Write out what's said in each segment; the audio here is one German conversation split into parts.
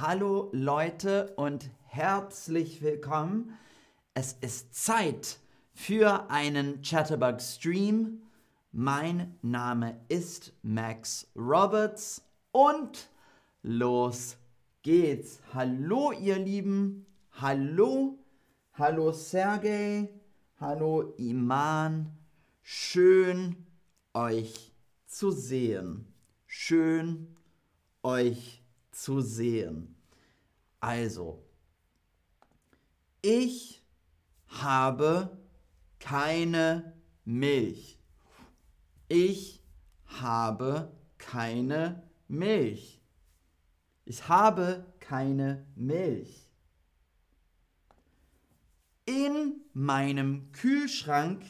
Hallo Leute und herzlich willkommen. Es ist Zeit für einen Chatterbug Stream. Mein Name ist Max Roberts und los geht's. Hallo ihr Lieben. Hallo. Hallo Sergej. Hallo Iman. Schön euch zu sehen. Schön euch zu sehen. Also, ich habe keine Milch. Ich habe keine Milch. Ich habe keine Milch. In meinem Kühlschrank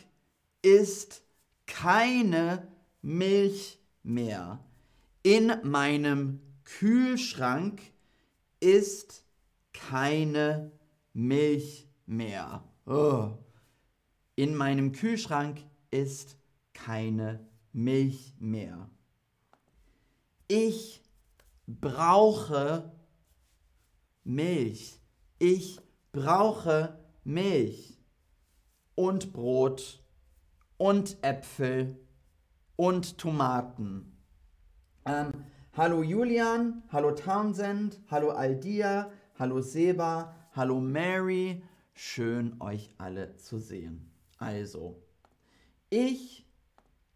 ist keine Milch mehr. In meinem Kühlschrank ist keine Milch mehr. Oh. In meinem Kühlschrank ist keine Milch mehr. Ich brauche Milch. Ich brauche Milch und Brot und Äpfel und Tomaten. Ähm, Hallo Julian, hallo Townsend, hallo Aldia, hallo Seba, hallo Mary. Schön euch alle zu sehen. Also, ich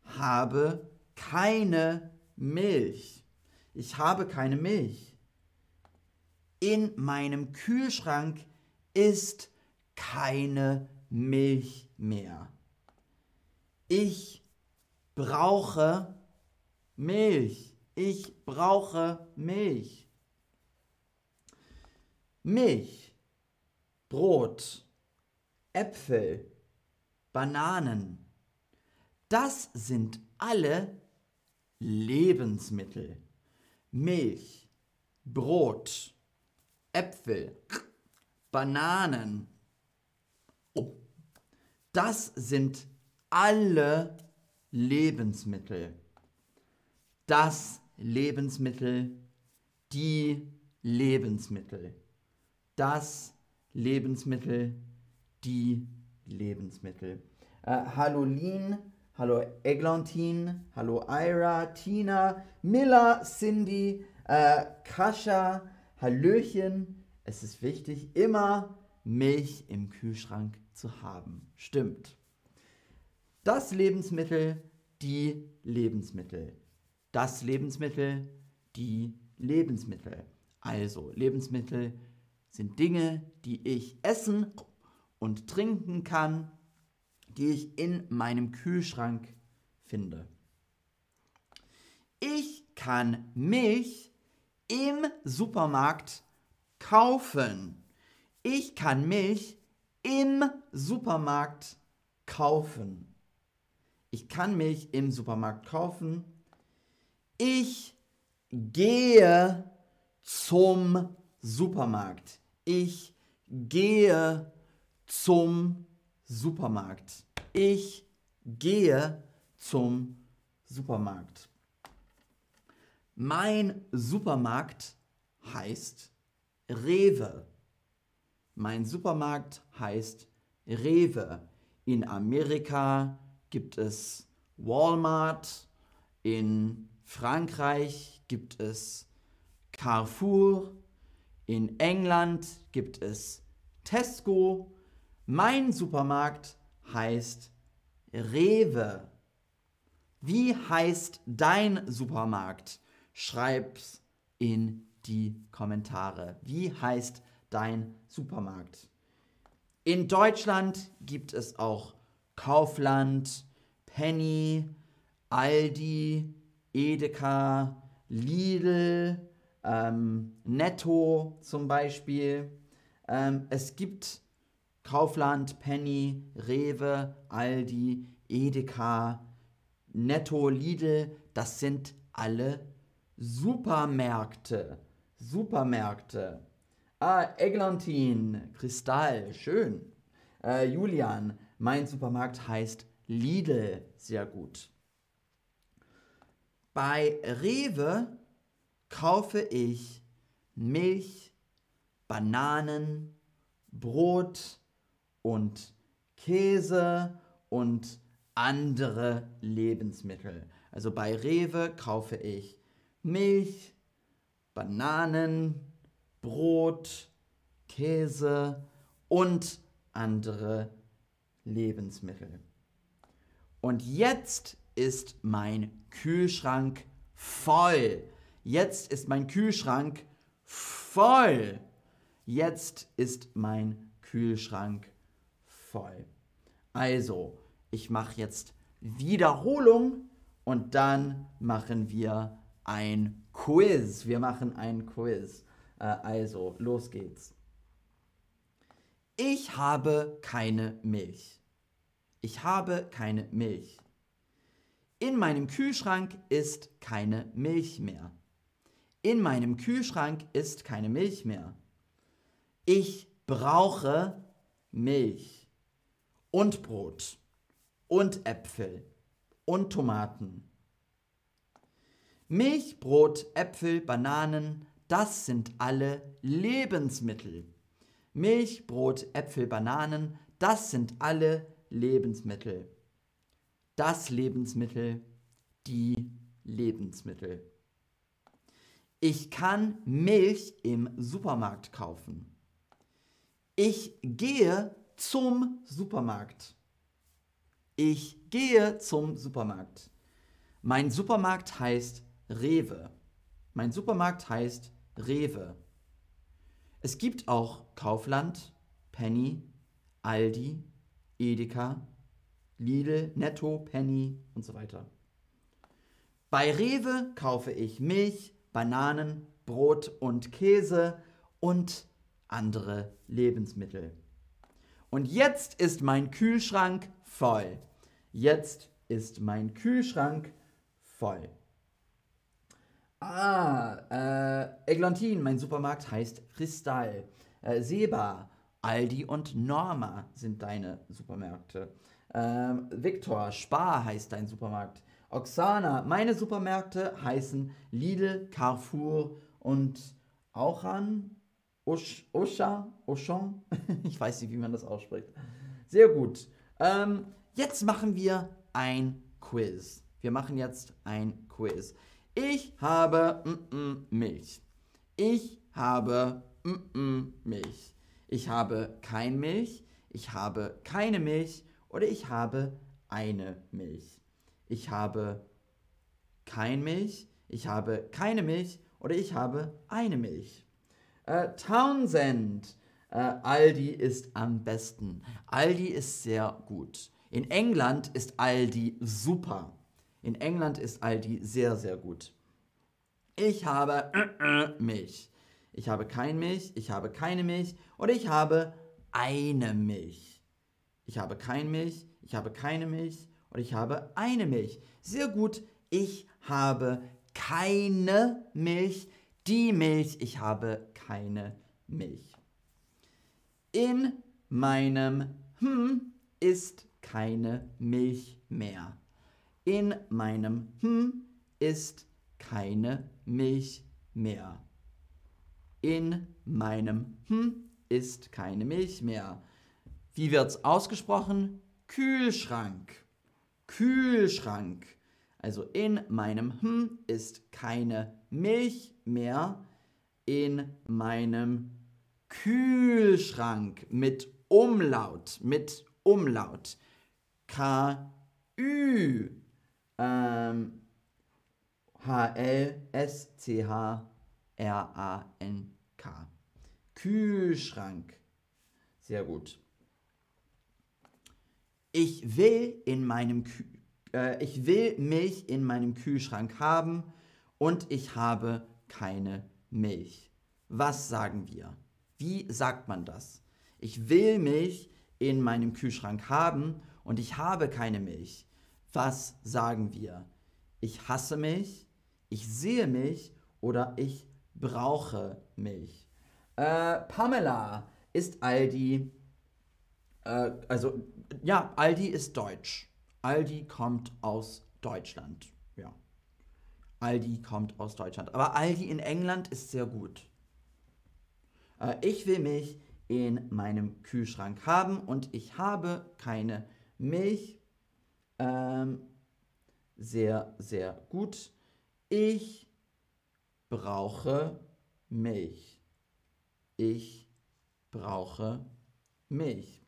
habe keine Milch. Ich habe keine Milch. In meinem Kühlschrank ist keine Milch mehr. Ich brauche Milch. Ich brauche Milch. Milch, Brot, Äpfel, Bananen. Das sind alle Lebensmittel. Milch, Brot, Äpfel, Bananen. Das sind alle Lebensmittel. Das Lebensmittel, die Lebensmittel, das Lebensmittel, die Lebensmittel. Äh, hallo Lin, hallo Eglantin, hallo Ira, Tina, Miller, Cindy, äh, Kascha, Hallöchen. Es ist wichtig, immer Milch im Kühlschrank zu haben. Stimmt. Das Lebensmittel, die Lebensmittel das Lebensmittel, die Lebensmittel. Also Lebensmittel sind Dinge, die ich essen und trinken kann, die ich in meinem Kühlschrank finde. Ich kann Milch im Supermarkt kaufen. Ich kann Milch im Supermarkt kaufen. Ich kann Milch im Supermarkt kaufen ich gehe zum Supermarkt. Ich gehe zum Supermarkt. Ich gehe zum Supermarkt. Mein Supermarkt heißt Rewe. Mein Supermarkt heißt Rewe. In Amerika gibt es Walmart, in Frankreich gibt es Carrefour, in England gibt es Tesco. Mein Supermarkt heißt Rewe. Wie heißt dein Supermarkt? Schreib's in die Kommentare. Wie heißt dein Supermarkt? In Deutschland gibt es auch Kaufland, Penny, Aldi, Edeka, Lidl, ähm, Netto zum Beispiel. Ähm, es gibt Kaufland, Penny, Rewe, Aldi, Edeka, Netto, Lidl. Das sind alle Supermärkte. Supermärkte. Ah, Eglantin, Kristall, schön. Äh, Julian, mein Supermarkt heißt Lidl, sehr gut. Bei Rewe kaufe ich Milch, Bananen, Brot und Käse und andere Lebensmittel. Also bei Rewe kaufe ich Milch, Bananen, Brot, Käse und andere Lebensmittel. Und jetzt ist mein Kühlschrank voll. Jetzt ist mein Kühlschrank voll. Jetzt ist mein Kühlschrank voll. Also, ich mache jetzt Wiederholung und dann machen wir ein Quiz. Wir machen ein Quiz. Äh, also, los geht's. Ich habe keine Milch. Ich habe keine Milch. In meinem Kühlschrank ist keine Milch mehr. In meinem Kühlschrank ist keine Milch mehr. Ich brauche Milch und Brot und Äpfel und Tomaten. Milch, Brot, Äpfel, Bananen, das sind alle Lebensmittel. Milch, Brot, Äpfel, Bananen, das sind alle Lebensmittel. Das Lebensmittel, die Lebensmittel. Ich kann Milch im Supermarkt kaufen. Ich gehe zum Supermarkt. Ich gehe zum Supermarkt. Mein Supermarkt heißt Rewe. Mein Supermarkt heißt Rewe. Es gibt auch Kaufland, Penny, Aldi, Edeka, Lidl, Netto, Penny und so weiter. Bei Rewe kaufe ich Milch, Bananen, Brot und Käse und andere Lebensmittel. Und jetzt ist mein Kühlschrank voll. Jetzt ist mein Kühlschrank voll. Ah, äh, Eglantin, mein Supermarkt heißt Kristall. Äh, Seba, Aldi und Norma sind deine Supermärkte. Ähm, Victor, Spar heißt dein Supermarkt. Oksana, meine Supermärkte heißen Lidl, Carrefour und Auchan, Osh, Osha, Oshon. ich weiß nicht, wie man das ausspricht. Sehr gut. Ähm, jetzt machen wir ein Quiz. Wir machen jetzt ein Quiz. Ich habe mm -mm, Milch. Ich habe mm Milch. Ich habe kein Milch. Ich habe keine Milch. Oder ich habe eine Milch. Ich habe kein Milch. Ich habe keine Milch. Oder ich habe eine Milch. Äh, Townsend. Äh, Aldi ist am besten. Aldi ist sehr gut. In England ist Aldi super. In England ist Aldi sehr, sehr gut. Ich habe Milch. Ich habe kein Milch, ich habe keine Milch oder ich habe eine Milch. Ich habe kein Milch, ich habe keine Milch oder ich habe eine Milch. Sehr gut, ich habe keine Milch. Die Milch, ich habe keine Milch. In meinem Hm ist keine Milch mehr. In meinem Hm ist keine Milch mehr. In meinem Hm ist keine Milch mehr. Wie wird's ausgesprochen? Kühlschrank. Kühlschrank. Also in meinem Hm ist keine Milch mehr. In meinem Kühlschrank mit Umlaut, mit Umlaut. K-Ü. Ähm, H-L-S-C-H-R-A-N-K. Kühlschrank. Sehr gut. Ich will in meinem Kü äh, ich will Milch in meinem Kühlschrank haben und ich habe keine Milch. Was sagen wir? Wie sagt man das? Ich will Milch in meinem Kühlschrank haben und ich habe keine Milch. Was sagen wir? Ich hasse Milch, ich sehe Milch oder ich brauche Milch. Äh, Pamela ist Aldi, äh, also ja, Aldi ist deutsch. Aldi kommt aus Deutschland. Ja. Aldi kommt aus Deutschland. Aber Aldi in England ist sehr gut. Äh, ich will Milch in meinem Kühlschrank haben und ich habe keine Milch. Ähm, sehr, sehr gut. Ich brauche Milch. Ich brauche Milch.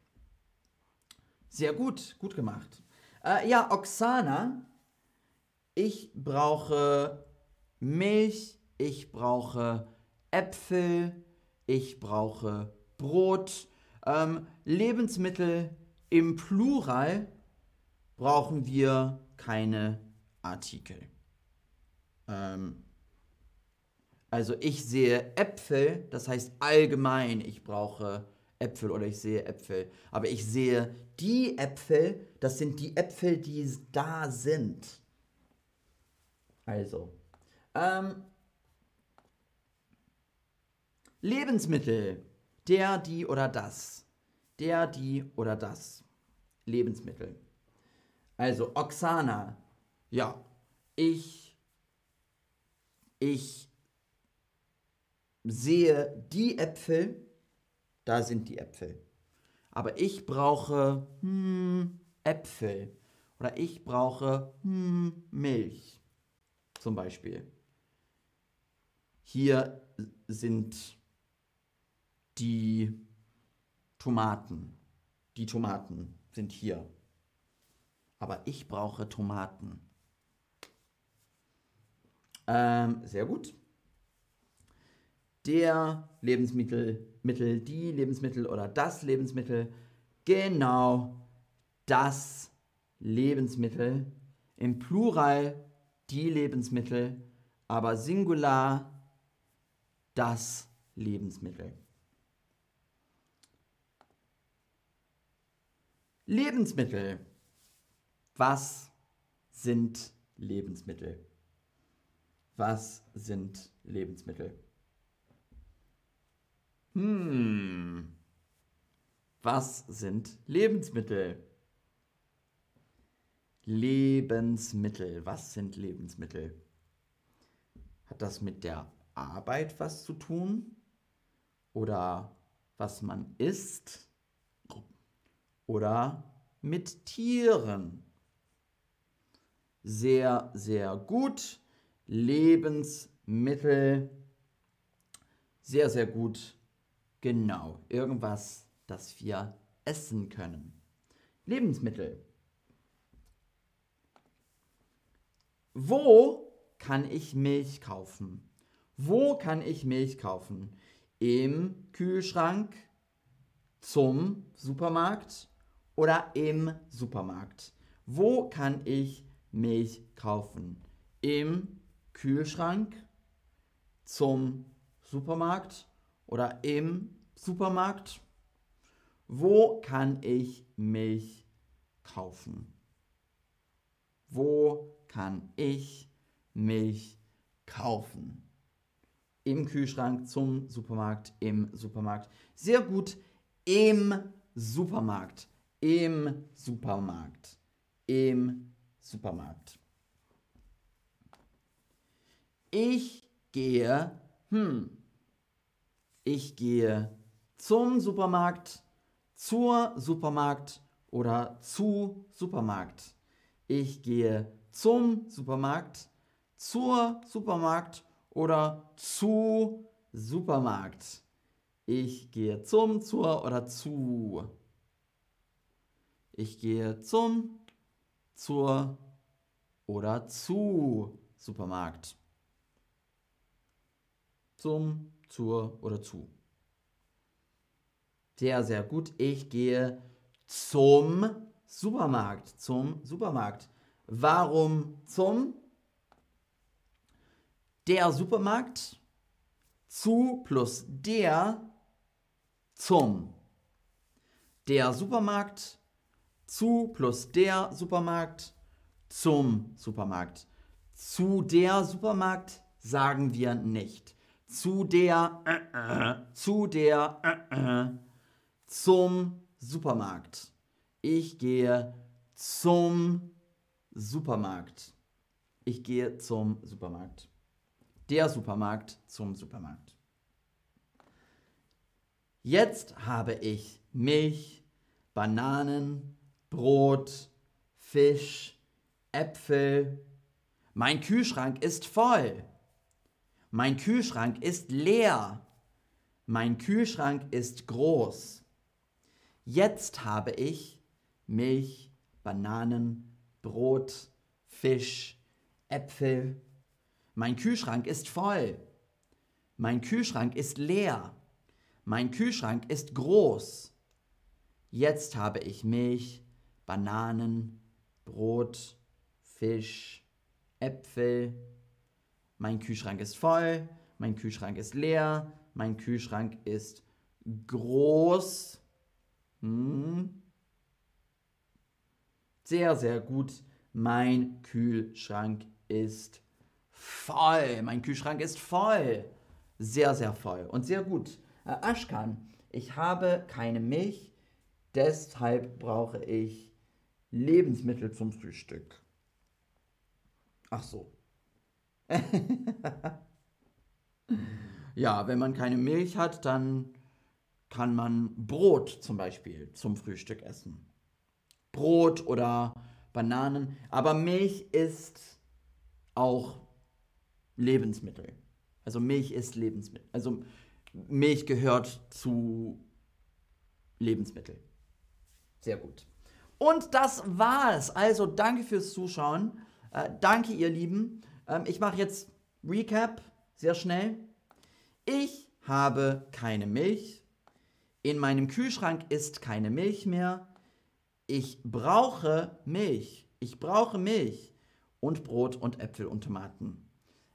Sehr gut, gut gemacht. Äh, ja, Oksana, ich brauche Milch, ich brauche Äpfel, ich brauche Brot. Ähm, Lebensmittel im Plural brauchen wir keine Artikel. Ähm, also ich sehe Äpfel, das heißt allgemein, ich brauche Äpfel oder ich sehe Äpfel. Aber ich sehe die Äpfel, das sind die Äpfel, die da sind. Also, ähm, Lebensmittel. Der, die oder das. Der, die oder das. Lebensmittel. Also, Oksana. Ja, ich, ich sehe die Äpfel, da sind die Äpfel. Aber ich brauche hm, Äpfel oder ich brauche hm, Milch zum Beispiel. Hier sind die Tomaten. Die Tomaten sind hier. Aber ich brauche Tomaten. Ähm, sehr gut der Lebensmittel, Mittel, die Lebensmittel oder das Lebensmittel, genau das Lebensmittel, im Plural die Lebensmittel, aber Singular das Lebensmittel. Lebensmittel. Was sind Lebensmittel? Was sind Lebensmittel? Hm. Was sind Lebensmittel? Lebensmittel. Was sind Lebensmittel? Hat das mit der Arbeit was zu tun? Oder was man isst? Oder mit Tieren? Sehr, sehr gut. Lebensmittel. Sehr, sehr gut Genau, irgendwas, das wir essen können. Lebensmittel. Wo kann ich Milch kaufen? Wo kann ich Milch kaufen? Im Kühlschrank, zum Supermarkt oder im Supermarkt? Wo kann ich Milch kaufen? Im Kühlschrank, zum Supermarkt oder im Supermarkt? Wo kann ich Milch kaufen? Wo kann ich Milch kaufen? Im Kühlschrank, zum Supermarkt, im Supermarkt. Sehr gut, im Supermarkt. Im Supermarkt. Im Supermarkt. Ich gehe, hm, ich gehe zum Supermarkt, zur Supermarkt oder zu Supermarkt. Ich gehe zum Supermarkt, zur Supermarkt oder zu Supermarkt. Ich gehe zum, zur oder zu. Ich gehe zum, zur oder zu Supermarkt. Zum, zur oder zu. Sehr, sehr gut. Ich gehe zum Supermarkt. Zum Supermarkt. Warum zum? Der Supermarkt. Zu plus der zum. Der Supermarkt. Zu plus der Supermarkt. Zum Supermarkt. Zu der Supermarkt sagen wir nicht zu der, äh, äh, zu der, äh, zum Supermarkt. Ich gehe zum Supermarkt. Ich gehe zum Supermarkt. Der Supermarkt zum Supermarkt. Jetzt habe ich Milch, Bananen, Brot, Fisch, Äpfel. Mein Kühlschrank ist voll. Mein Kühlschrank ist leer. Mein Kühlschrank ist groß. Jetzt habe ich Milch, Bananen, Brot, Fisch, Äpfel. Mein Kühlschrank ist voll. Mein Kühlschrank ist leer. Mein Kühlschrank ist groß. Jetzt habe ich Milch, Bananen, Brot, Fisch, Äpfel. Mein Kühlschrank ist voll. Mein Kühlschrank ist leer. Mein Kühlschrank ist groß. Hm. Sehr, sehr gut. Mein Kühlschrank ist voll. Mein Kühlschrank ist voll. Sehr, sehr voll und sehr gut. Äh, Aschkan, ich habe keine Milch, deshalb brauche ich Lebensmittel zum Frühstück. Ach so. ja, wenn man keine Milch hat, dann kann man Brot zum Beispiel zum Frühstück essen. Brot oder Bananen. Aber Milch ist auch Lebensmittel. Also Milch ist Lebensmittel. Also Milch gehört zu Lebensmittel. Sehr gut. Und das war's. Also danke fürs Zuschauen. Äh, danke, ihr Lieben. Ähm, ich mache jetzt Recap sehr schnell. Ich habe keine Milch. In meinem Kühlschrank ist keine Milch mehr. Ich brauche Milch. Ich brauche Milch und Brot und Äpfel und Tomaten.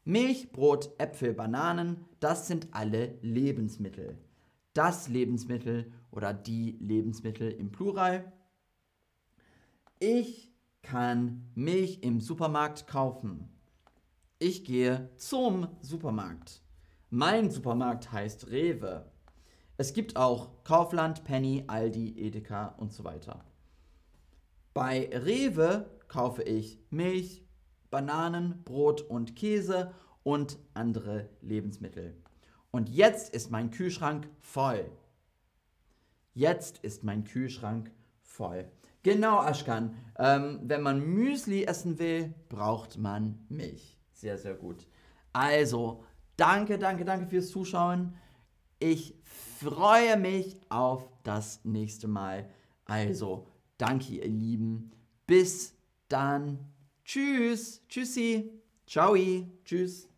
Milch, Brot, Äpfel, Bananen, das sind alle Lebensmittel. Das Lebensmittel oder die Lebensmittel im Plural. Ich kann Milch im Supermarkt kaufen. Ich gehe zum Supermarkt. Mein Supermarkt heißt Rewe. Es gibt auch Kaufland, Penny, Aldi, Edeka und so weiter. Bei Rewe kaufe ich Milch, Bananen, Brot und Käse und andere Lebensmittel. Und jetzt ist mein Kühlschrank voll. Jetzt ist mein Kühlschrank voll. Genau, Aschkan. Ähm, wenn man Müsli essen will, braucht man Milch. Sehr, sehr gut. Also, danke, danke, danke fürs Zuschauen. Ich freue mich auf das nächste Mal. Also, danke, ihr Lieben. Bis dann. Tschüss. Tschüssi. Ciao. Tschüss.